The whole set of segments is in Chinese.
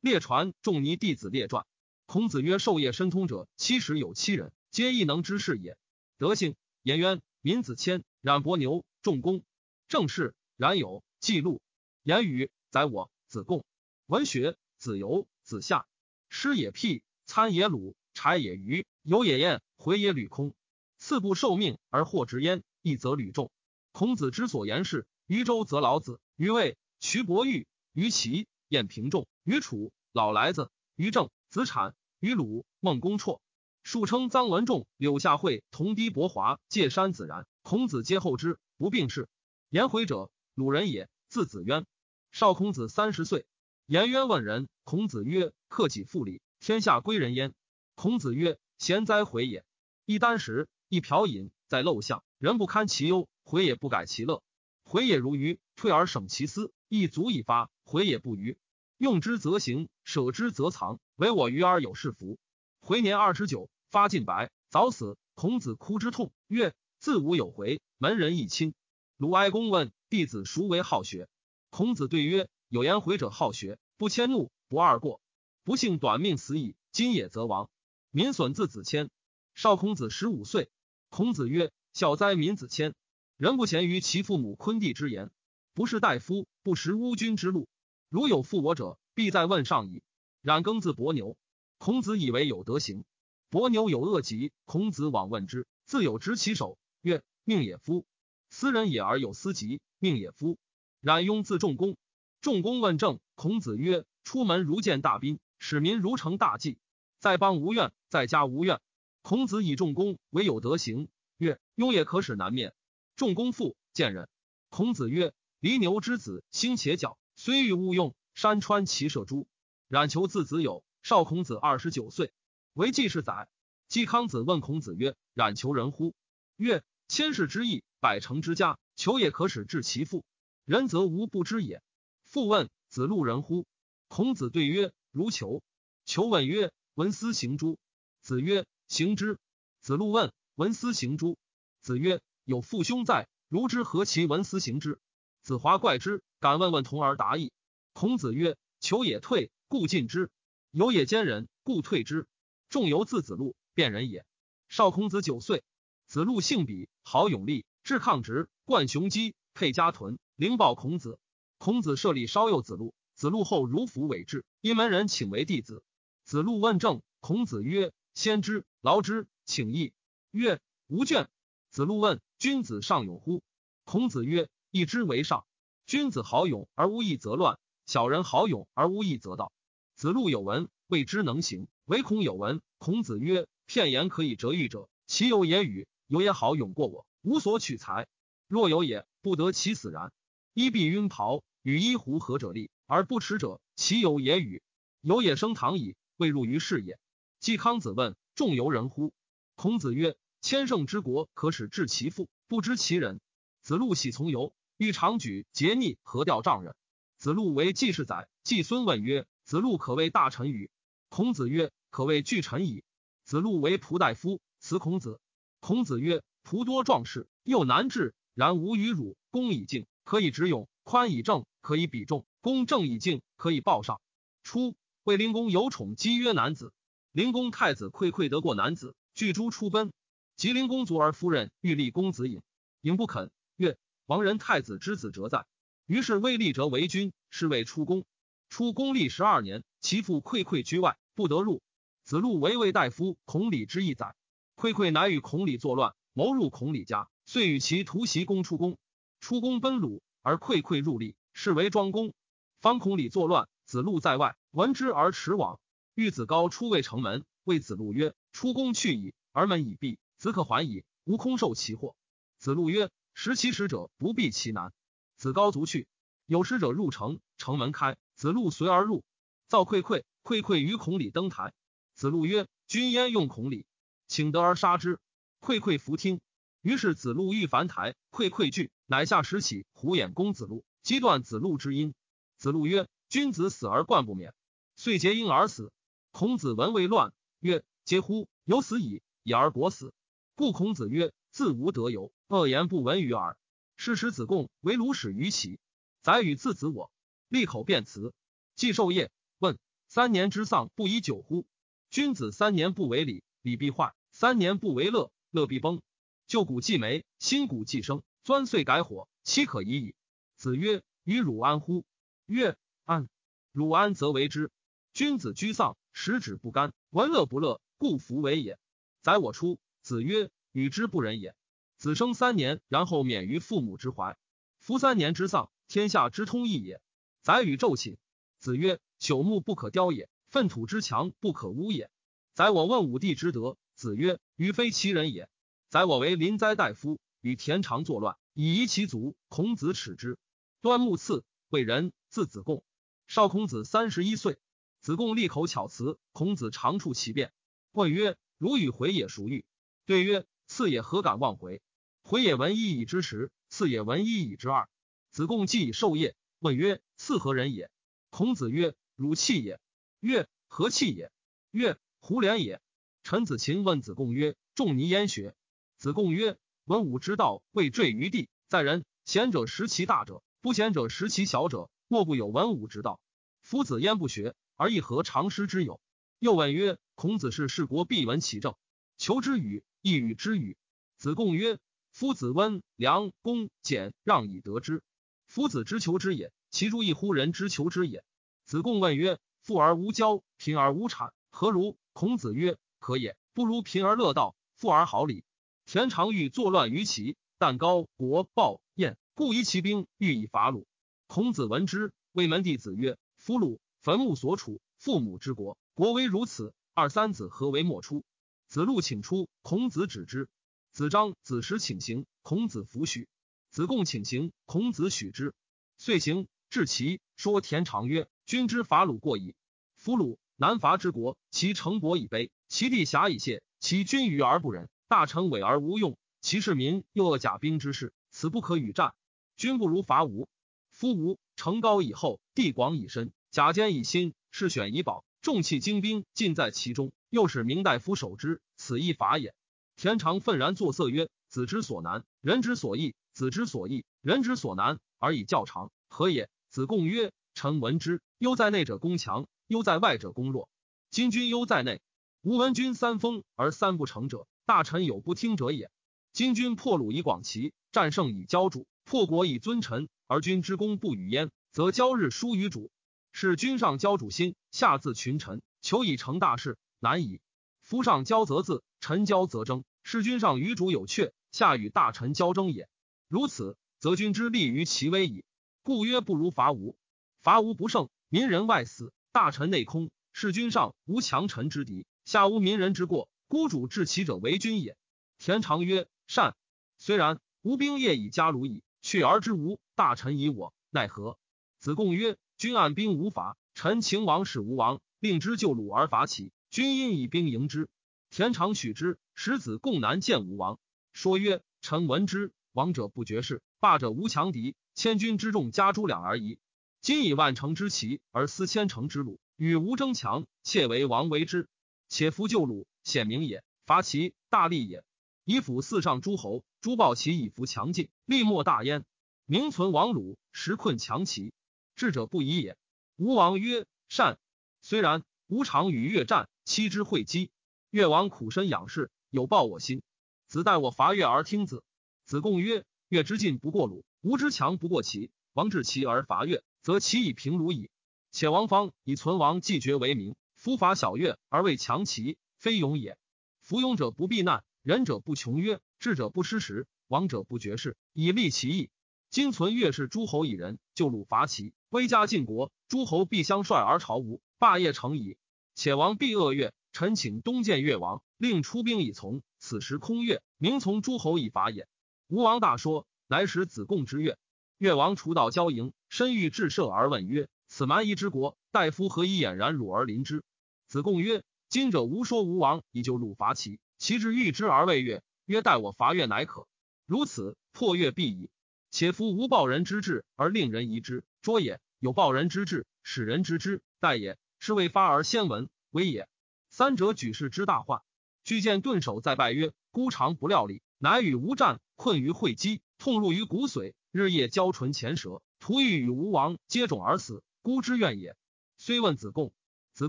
列传仲尼弟子列传。孔子曰：“授业深通者，七十有七人，皆亦能之士也。德性：颜渊、闵子骞、冉伯牛、仲弓。正事：冉有、记录。言语：宰我、子贡。文学：子游、子夏。师也辟，参也鲁，柴也虞，游也晏，回也吕空。次不受命而获之焉，亦则吕仲。孔子之所言是：于周则老子，于魏徐伯玉，于齐晏平仲，于楚老来子，于郑子产，于鲁孟公绰。数称臧文仲、柳下惠、同堤伯华、介山子然。孔子皆后之，不并事。颜回者，鲁人也，字子渊。少孔子三十岁，颜渊问仁。孔子曰：“克己复礼，天下归仁焉。”孔子曰：“贤哉，回也！一箪食，一瓢饮，在陋巷，人不堪其忧，回也不改其乐。回也如鱼，退而省其思，亦足以发。回也不愚，用之则行，舍之则藏。唯我愚而有是福。”回年二十九，发尽白，早死。孔子哭之痛，曰：“自吾有回，门人亦亲。”鲁哀公问弟子孰为好学？孔子对曰：“有颜回者好学，不迁怒，不贰过。不幸短命死矣。今也则亡。民损自子谦。少孔子十五岁，孔子曰：“小哉，民子谦！人不贤于其父母昆弟之言，不是大夫，不识乌君之路。如有负我者，必在问上矣。”冉耕字伯牛，孔子以为有德行。伯牛有恶疾，孔子往问之，自有执其手，曰：“命也夫！斯人也而有斯疾，命也夫！”冉雍字仲弓，仲弓问政。孔子曰：“出门如见大宾，使民如承大祭。在邦无怨，在家无怨。”孔子以仲弓为有德行，曰：“雍也可使难面。”仲弓父见人。孔子曰：“离牛之子，兴且角，虽欲勿用，山川其射诸？”冉求字子友，少孔子二十九岁，为季氏宰。季康子问孔子曰：“冉求人乎？”曰：“千世之义，百成之家，求也可使治其父。”人则无不知也。复问子路人乎？孔子对曰：如求。求问曰：闻斯行诸？子曰：行之。子路问：闻斯行诸？子曰：有父兄在，如之何其闻斯行之？子华怪之，敢问问童而答矣。孔子曰：求也退，故进之；有也兼人，故退之。仲由字子路，辨人也。少孔子九岁，子路性比，好勇力，志抗直，冠雄鸡，佩家屯。灵报孔子，孔子设立稍幼子路。子路后如服委制，因门人请为弟子。子路问政，孔子曰：“先知劳之，请义。”曰：“无倦。”子路问：“君子尚勇乎？”孔子曰：“义之为上。君子好勇而无义则乱，小人好勇而无义则道。”子路有闻，未之能行，唯恐有闻。孔子曰：“片言可以折喻者，其有也与？有也好勇过我，无所取材。若有也，不得其死然。”衣蔽晕袍，与衣狐合者立，而不耻者，其有也与？有也生堂矣，未入于世也。季康子问：仲由人乎？孔子曰：千乘之国，可使治其父，不知其人。子路喜从游，欲长举桀逆，何调丈人。子路为季氏宰。季孙问曰：子路可谓大臣与？孔子曰：可谓巨臣矣。子路为仆大夫，辞孔子。孔子曰：仆多壮士，又难治，然无与汝，公以敬。可以直勇，宽以正，可以比重；公正以敬，可以报上。初，卫灵公有宠姬曰男子。灵公太子愧愧得过男子，拒诸出奔。及灵公卒而夫人欲立公子隐，隐不肯，曰：“王人太子之子，哲在。”于是魏立哲为君，是谓出公。出公历十二年，其父愧愧居外，不得入。子路为魏大夫孔鲤之一载，愧愧乃与孔鲤作乱，谋入孔鲤家，遂与其徒袭公出公。出公奔鲁，而溃溃入立，是为庄公。方孔里作乱，子路在外，闻之而驰往。欲子高出未城门，谓子路曰：“出公去矣，而门已闭，子可还矣。吾空受其祸。”子路曰：“食其食者，不避其难。”子高卒去，有使者入城，城门开，子路随而入，造溃溃，溃溃于孔里登台。子路曰：“君焉用孔里，请得而杀之。”溃溃弗听。于是子路欲凡台，溃溃惧，乃下石起，虎眼攻子路，击断子路之音。子路曰：“君子死而冠不免，遂结婴而死。”孔子闻未乱，曰：“嗟乎！有死矣，已而国死。”故孔子曰：“自无德由，恶言不闻于耳。”是时子贡为鲁使于齐，宰与自子我，立口辩辞。既受业，问三年之丧，不以久乎？君子三年不为礼，礼必坏；三年不为乐，乐必崩。旧骨既没，新骨既生，钻碎改火，岂可已矣？子曰：“与汝安乎？”曰：“安。”汝安则为之。君子居丧，食指不甘，闻乐不乐，故弗为也。宰我出。子曰：“与之不仁也。”子生三年，然后免于父母之怀。夫三年之丧，天下之通义也。宰与昼寝。子曰：“朽木不可雕也，粪土之墙不可污也。”宰我问武帝之德。子曰：“于非其人也。”宰我为临灾大夫，与田常作乱，以夷其族。孔子耻之。端木赐，为人，字子贡。少孔子三十一岁，子贡利口巧辞，孔子常处其辩。问曰：“如与回也孰欲？”对曰：“次也何敢忘回？回也闻一以之十，次也闻一以之二。”子贡既以授业，问曰：“次何人也？”孔子曰：“汝弃也。”曰：“何弃也？”曰：“胡连也。”陈子禽问子贡曰：“仲尼焉学？”子贡曰：“文武之道，未坠于地，在人。贤者识其大者，不贤者识其小者，莫不有文武之道。夫子焉不学，而亦何常师之有？”又问曰：“孔子是事国，必闻其政，求之与，亦与之与？”子贡曰：“夫子温良恭俭让以得之。夫子之求之也，其诸异乎人之求之也？”子贡问曰：“富而无骄，贫而无谄，何如？”孔子曰：“可也。不如贫而乐道，富而好礼。”田常欲作乱于齐，但高国暴燕，故夷其兵，欲以伐鲁。孔子闻之，谓门弟子曰：“夫鲁，坟墓所处，父母之国，国威如此，二三子何为莫出？”子路请出，孔子止之。子张、子时请行，孔子弗许。子贡请行，孔子许之。遂行至齐，说田常曰：“君之伐鲁过矣。夫鲁，南伐之国，其城薄以卑，其地狭以泄，其君愚而不仁。”大臣伪而无用，其士民又恶甲兵之事，此不可与战。君不如伐吴。夫吴城高以厚，地广以深，甲坚以新，士选以保，重器精兵尽在其中。又使明大夫守之，此亦法也。田常愤然作色曰：“子之所难，人之所易；子之所易，人之所难，而以较长，何也？”子贡曰：“臣闻之，忧在内者攻强，忧在外者攻弱。今君忧在内，吾闻君三封而三不成者。”大臣有不听者也。今君破鲁以广齐，战胜以骄主，破国以尊臣，而君之功不与焉，则骄日疏于主。是君上交主心，下自群臣，求以成大事，难矣。夫上交则自，臣交则争，是君上与主有阙，下与大臣交争也。如此，则君之利于其危矣。故曰不如伐吴。伐吴不胜，民人外死，大臣内空，是君上无强臣之敌，下无民人之过。孤主治其者为君也。田常曰：“善。虽然，吾兵业以加鲁矣。去而之无大臣以我，奈何？”子贡曰：“君按兵无法，臣秦王使吴王，令之救鲁而伐齐。君因以兵迎之。田常许之，使子贡南见吴王，说曰：‘臣闻之，王者不绝世，霸者无强敌。千军之众加诸两而已。今以万乘之齐而思千乘之鲁，与吴争强，窃为王为之。且夫救鲁。’”显明也，伐齐大利也。以辅四上诸侯，诸暴齐以服强劲，利莫大焉。名存王鲁，实困强齐，智者不疑也。吴王曰：“善。”虽然，吾常与越战，期之会稽。越王苦身养士，有报我心。子待我伐越而听子。子贡曰：“越之进不过鲁，吴之强不过齐。王治齐而伐越，则齐以平鲁矣。且王方以存亡继绝为名，夫伐小越而为强齐。”非勇也。夫勇者不避难，仁者不穷约，智者不失时，王者不绝世，以立其义。今存越氏诸侯以人就鲁伐齐，威加晋国，诸侯必相率而朝吴，霸业成矣。且王必恶越，臣请东见越王，令出兵以从。此时空越，名从诸侯以伐也。吴王大说，乃使子贡之越。越王除道交营，身欲至射而问曰：“此蛮夷之国，大夫何以俨然辱而临之？”子贡曰。今者无说吴王以救鲁伐齐，其之欲之而未越，曰待我伐越乃可。如此破越必矣。且夫无报人之志而令人疑之，拙也；有报人之志，使人知之，待也。是未发而先闻，危也。三者举世之大患。巨见顿首在拜曰：“孤常不料理，乃与吴战，困于会稽，痛入于骨髓，日夜交唇前舌，徒欲与吴王接踵而死，孤之怨也。”虽问子贡。子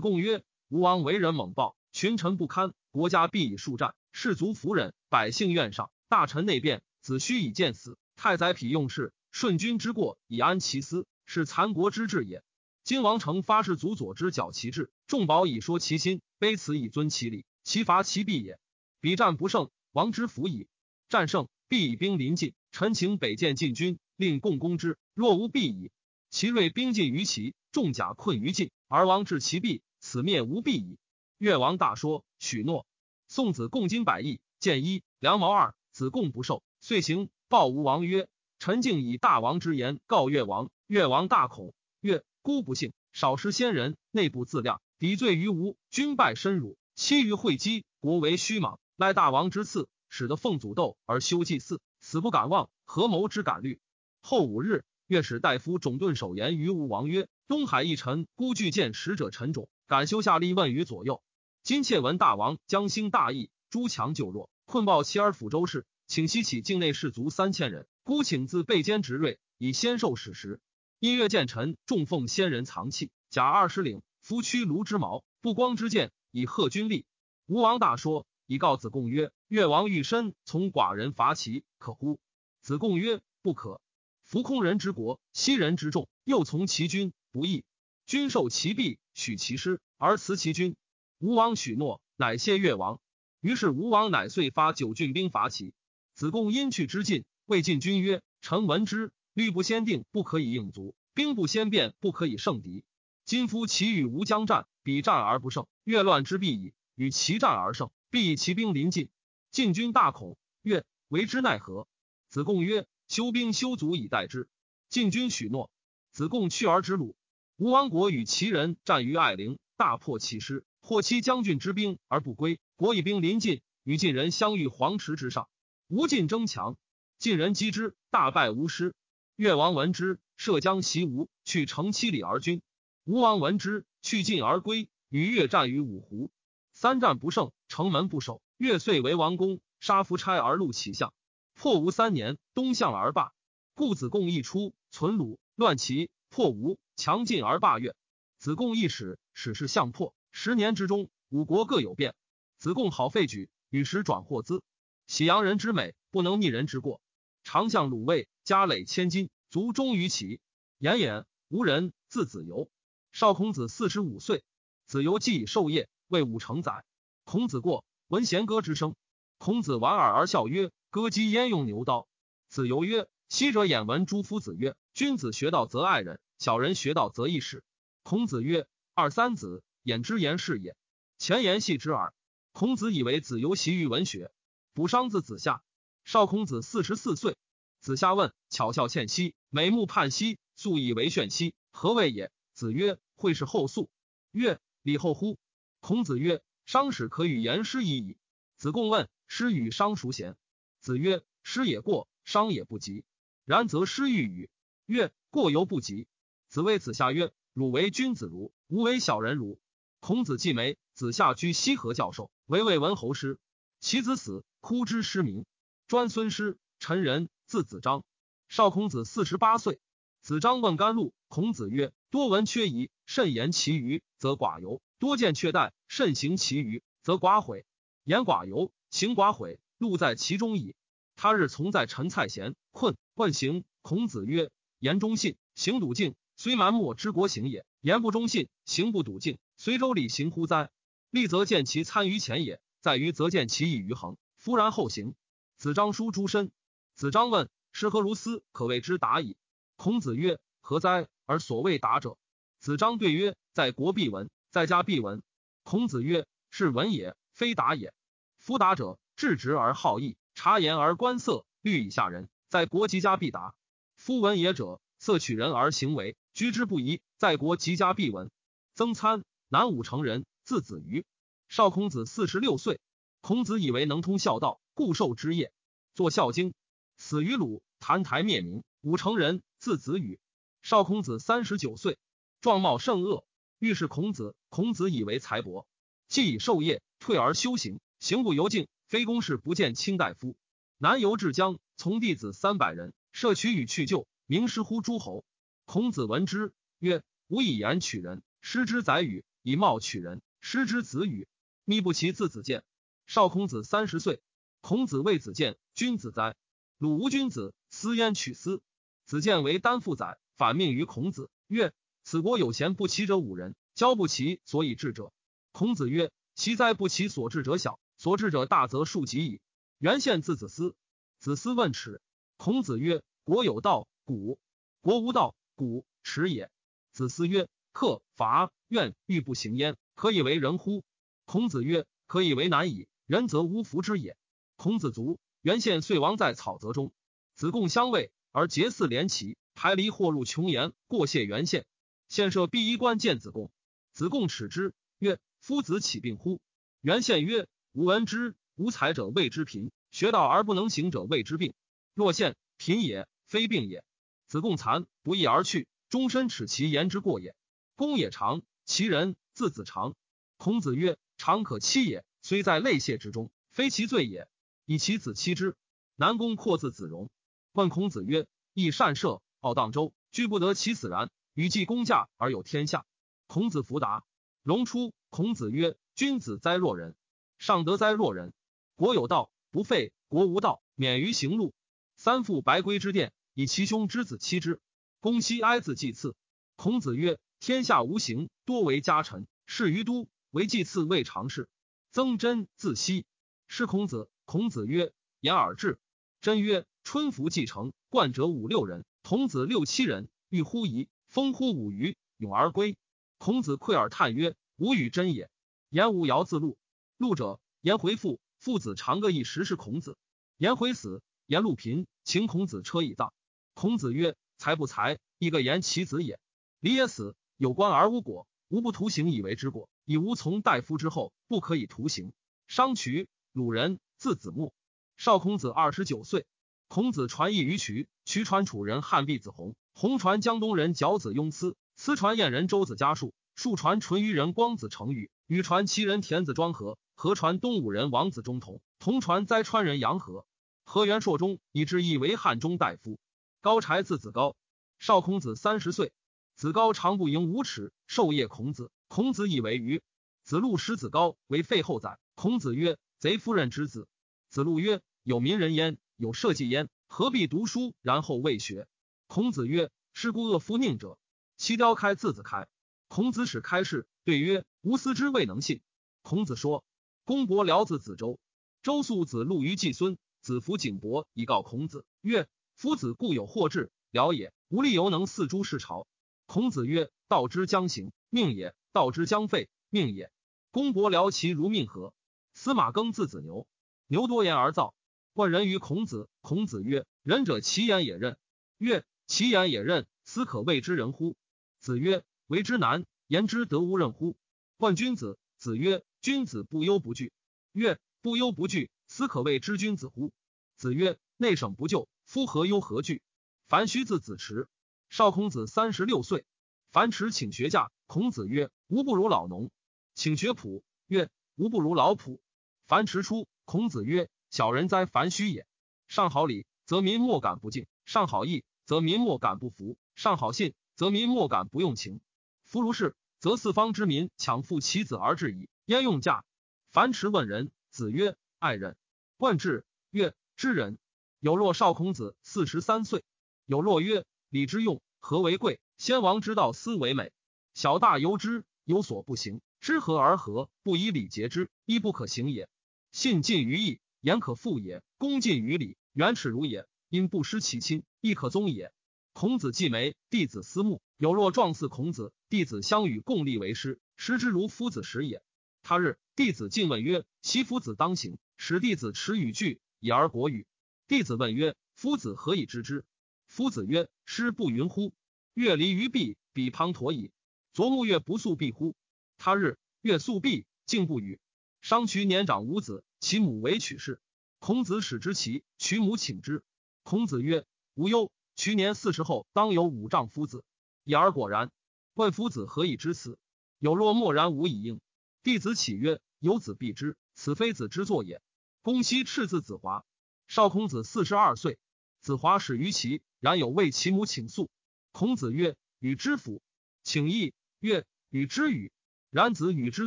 贡曰：“吴王为人猛暴，群臣不堪，国家必以数战，士卒服忍，百姓怨上，大臣内变，子虚以见死。太宰匹用事，顺君之过以安其私，是残国之治也。今王成发士卒左之矫其志，众宝以说其心，卑辞以尊其礼，其伐其弊也。彼战不胜，王之福矣；战胜，必以兵临晋，臣请北见晋军，令共攻之。若无必矣。其锐兵尽于其，重甲困于晋，而王至其弊，此灭无必矣。越王大说，许诺。宋子贡金百亿，见一良毛二，子贡不受，遂行报吴王曰：“臣敬以大王之言告越王。”越王大恐，曰。孤不幸，少失先人，内部自量，抵罪于吴，军败深辱，欺于会稽，国为虚莽，赖大王之赐，使得奉祖斗而修祭祀，死不敢忘，合谋之敢虑。后五日，越使大夫种顿守言于吴王曰：“东海一臣孤惧见使者陈种，敢修下立问于左右。今窃闻大王将兴大义，诸强就弱，困暴其而抚周氏，请西起境内士卒三千人，孤请自备坚执锐，以先受史实。”因月见臣重奉先人藏器，甲二十领，夫驱卢之矛，不光之剑，以贺军力。吴王大说，以告子贡曰：“越王欲身从寡人伐齐，可乎？”子贡曰：“不可。夫空人之国，西人之众，又从其君，不义。君受其弊，许其师，而辞其君。”吴王许诺，乃谢越王。于是吴王乃遂发九郡兵伐齐。子贡因去之尽，谓晋君曰：“臣闻之。”律不先定，不可以应卒；兵不先变，不可以胜敌。今夫齐与吴将战，比战而不胜，越乱之必矣；与其战而胜，必以其兵临晋。晋军大恐，曰：“为之奈何？”子贡曰：“修兵修卒以待之。”晋军许诺。子贡去而止鲁。吴王国与齐人战于艾陵，大破其师，获其将军之兵而不归。国以兵临晋，与晋人相遇黄池之上。吴晋争强，晋人击之，大败吴师。越王闻之，涉江袭吴，去城七里而军。吴王闻之，去晋而归，与越战于五湖，三战不胜，城门不守。越遂为王公，杀夫差而戮其相。破吴三年，东向而罢。故子贡一出，存鲁，乱齐，破吴，强晋而罢越。子贡一使，使是相破。十年之中，五国各有变。子贡好废举，与时转获资。喜阳人之美，不能逆人之过。常向鲁卫。家累千金，卒终于齐。言也，无人。字子游，少孔子四十五岁。子游既已授业，为五成宰。孔子过，闻弦歌之声。孔子莞尔而笑曰：“歌姬焉用牛刀？”子游曰：“昔者眼闻诸夫子曰：‘君子学道则爱人，小人学道则易事。’孔子曰：‘二三子，眼之言是也。前言戏之耳。’孔子以为子游习于文学。补商字子夏。少孔子四十四岁。子夏问：“巧笑倩兮，美目盼兮，素以为炫兮，何谓也？”子曰：“会是后素。”曰：“礼后乎？”孔子曰：“商使可与言诗已矣。”子贡问：“诗与商孰贤？”子曰：“诗也过，商也不及。然则诗欲与？”曰：“过犹不及。”子谓子夏曰：“汝为君子如，吾为小人如。”孔子既没，子夏居西河教授，为魏文侯师。其子死，哭之失明。专孙师，陈人。字子张，少孔子四十八岁。子张问甘露，孔子曰：“多闻缺仪，慎言其余，则寡尤；多见缺待，慎行其余，则寡悔。言寡尤，行寡悔，路在其中矣。”他日从在陈蔡贤困问行，孔子曰：“言忠信，行笃敬，虽蛮貊之国行也；言不忠信，行不笃敬，随周礼行乎哉？立则见其参于前也，在于则见其义于恒。夫然后行。”子张书诸身。子张问：“师何如斯？可谓之达矣。”孔子曰：“何哉？而所谓达者？”子张对曰：“在国必闻，在家必闻。”孔子曰：“是闻也，非达也。夫达者，质直而好义，察言而观色，虑以下人，在国及家必达。夫闻也者，色取人而行为，居之不疑，在国及家必闻。”曾参，南武城人，字子瑜。少孔子四十六岁，孔子以为能通孝道，故受之业，作《孝经》。死于鲁，澹台灭明。武成人，字子羽。少孔子三十九岁，状貌甚恶。遇是孔子，孔子以为才博，既以授业，退而修行，行不由径，非公事不见卿大夫。南游至江，从弟子三百人，摄取与去就，名师乎诸侯。孔子闻之，曰：“吾以言取人，师之宰与？以貌取人，失之子羽。密不其字子建。少孔子三十岁，孔子谓子建：“君子哉！鲁无君子，斯焉取斯？”子建为丹父宰，反命于孔子，曰：“此国有贤不齐者五人，交不齐所以治者。”孔子曰：“其哉不齐所治者小，所治者大则数及矣。”原宪字子思，子思问耻。孔子曰：“国有道，古；国无道，古耻也。”子思曰：“克伐怨欲不行焉，可以为人乎？”孔子曰：“可以为难矣。仁则无福之也。”孔子卒，原宪遂亡在草泽中。子贡相位而结嗣连齐，排离或入穷岩，过谢原宪。献设毕衣冠见子贡，子贡耻之，曰：“夫子岂病乎？”原宪曰：“吾闻之。”无才者谓之贫，学道而不能行者谓之病。若现贫也，非病也。子贡残不义而去，终身耻其言之过也。公也长，其人字子长。孔子曰：“长可欺也，虽在泪泄之中，非其罪也。以其子欺之。”南宫括字子荣，问孔子曰：“亦善射，傲荡周，居不得其死然，与季公驾而有天下。”孔子弗答。荣出，孔子曰：“君子哉若人！上德哉若人！”国有道不废，国无道免于行路。三父白圭之殿，以其兄之子妻之。公西哀子祭祀。孔子曰：天下无形，多为家臣。事于都，为祭祀未尝事。曾真自西。是孔子。孔子曰：言而至。真曰：春服既成，冠者五六人，童子六七人，欲乎夷，风乎舞于，咏而归。孔子喟而叹曰：吾与真也。言无尧自录。录者颜回复。父子常各一时是孔子。颜回死，颜路贫，请孔子车以葬。孔子曰：“才不才，亦各言其子也。礼也死，有官而无果，无不徒刑以为之过。以无从大夫之后，不可以徒刑。”商渠，鲁人，字子木。少孔子二十九岁，孔子传译于渠，渠传楚人汉毕子弘，弘传江东人角子雍疵，疵传燕人周子家述，述传淳于人光子成语，禹传齐人田子庄和。河传东武人王子中同，同传灾川人杨和。河元朔中，以至意为汉中大夫。高柴字子高，少孔子三十岁。子高常不盈五尺，授业孔子。孔子以为愚。子路使子高为废后宰。孔子曰：“贼夫人之子。”子路曰：“有民人焉，有社稷焉，何必读书然后未学？”孔子曰：“是故恶夫佞者。”其雕开字子开。孔子使开示，对曰：“吾思之未能信。”孔子说。公伯僚子子周，周肃子路于季孙，子服景伯以告孔子曰：“夫子固有祸志，僚也，无力犹能四诸事朝。”孔子曰：“道之将行，命也；道之将废，命也。”公伯僚其如命何？司马耕字子牛，牛多言而躁。问人于孔子，孔子曰：“仁者其言也任。”曰：“其言也任，斯可谓之仁乎？”子曰：“为之难，言之得无任乎？”问君子，子曰。君子不忧不惧。曰：不忧不惧，斯可谓之君子乎？子曰：内省不救，夫何忧何惧？樊须字子池，少孔子三十六岁。樊迟请学驾，孔子曰：吾不如老农。请学圃，曰：吾不如老圃。樊迟出，孔子曰：小人哉，樊须也！上好礼，则民莫敢不敬；上好义，则民莫敢不服；上好信，则民莫敢不用情。夫如是，则四方之民强父其子而至矣。焉用嫁？樊迟问仁，子曰：“爱人。”问智，曰：“知人。”有若少孔子四十三岁。有若曰：“礼之用，和为贵？先王之道，斯为美。小大由之，有所不行。知和而和，不以礼节之，亦不可行也。信近于义，言可复也；恭近于礼，远耻辱也。因不失其亲，亦可宗也。”孔子既没，弟子思慕。有若状似孔子，弟子相与共立为师，师之如夫子时也。他日，弟子进问曰：“其夫子当行。”使弟子持语句以而国语。弟子问曰：“夫子何以知之？”夫子曰：“师不云乎？月离于壁，彼滂沱矣。昨暮月不宿壁乎？”他日，月宿壁，竟不语。商渠年长无子，其母为曲氏。孔子使之齐，渠母请之。孔子曰：“无忧。渠年四十后，当有五丈夫子。”已而果然。问夫子何以知此？有若默然无以应。弟子启曰：“有子必之，此非子之作也。”公西赤字子华，少孔子四十二岁。子华始于齐，然有为其母请诉。孔子曰：“与知府，请义。”曰：“与之与。”然子与之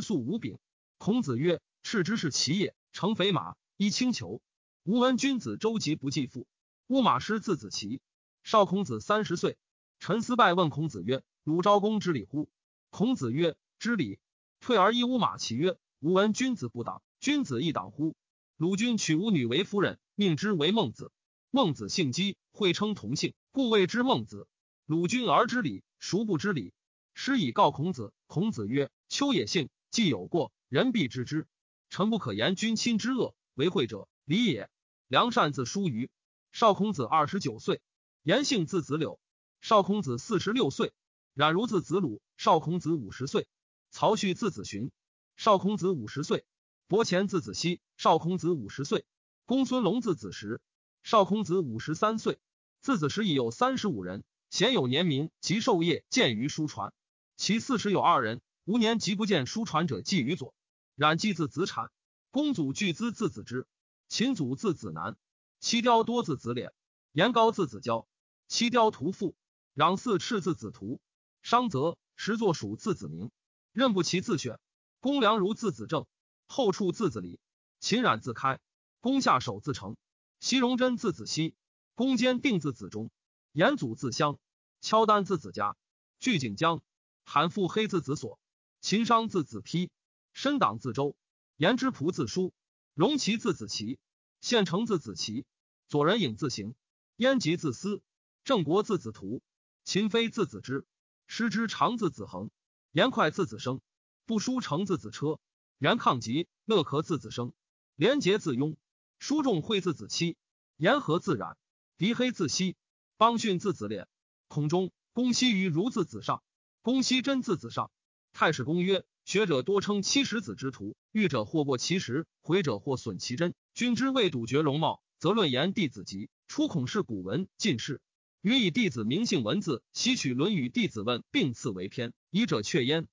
素无柄。孔子曰：“赤之是其也，乘肥马，衣轻裘。吾闻君子周疾不继父。乌马师字子奇。少孔子三十岁。陈思拜问孔子曰：‘鲁昭公之礼乎？’孔子曰：‘知礼。’退而依乌马其曰：‘吾闻君子不党，君子亦党乎？’鲁君娶吾女为夫人，命之为孟子。孟子姓姬，会称同姓，故谓之孟子。鲁君而知礼，孰不知礼？师以告孔子。孔子曰：‘秋也幸，既有过。’人必知之。臣不可言君亲之恶，为惠者礼也。良善字叔虞。少孔子二十九岁，颜姓字子柳。少孔子四十六岁，冉如字子鲁。少孔子五十岁，曹旭字子寻。少孔子五十岁，伯虔字子熙。少孔子五十岁，公孙龙字子时。少孔子五十三岁，字子时已有三十五人，鲜有年名及授业见于书传。其四十有二人，无年即不见书传者，记于左。冉季字子产，公祖巨资字子之，秦祖字子南，七雕多字子敛，颜高字子交，七雕屠父，攘四赤字子图，商则时作蜀字子明，任不齐字选，公良如字子正，后处字子礼，秦冉字开，公下手字成，西荣真字子熙，公坚定字子中，颜祖字襄，敲丹字子家，巨景江，韩复黑字子所，秦商字子丕。申党字周，颜之仆字叔，荣其字子奇，县城字子奇，左人影字行，燕吉字思，郑国字子图，秦飞字子之，师之长字子恒，言快字子生，不书成字子车，元抗吉，乐可字子生，廉洁字雍，书仲会字子期，言和字冉，狄黑字熙，邦训字子敛，孔中，公西于如字子上，公西真字子上，太史公曰。学者多称七十子之徒，欲者或过其实，毁者或损其真。君之未笃绝容貌，则论言弟子集，出孔氏古文进士，予以弟子名姓文字，吸取《论语》弟子问，并赐为篇。以者却焉。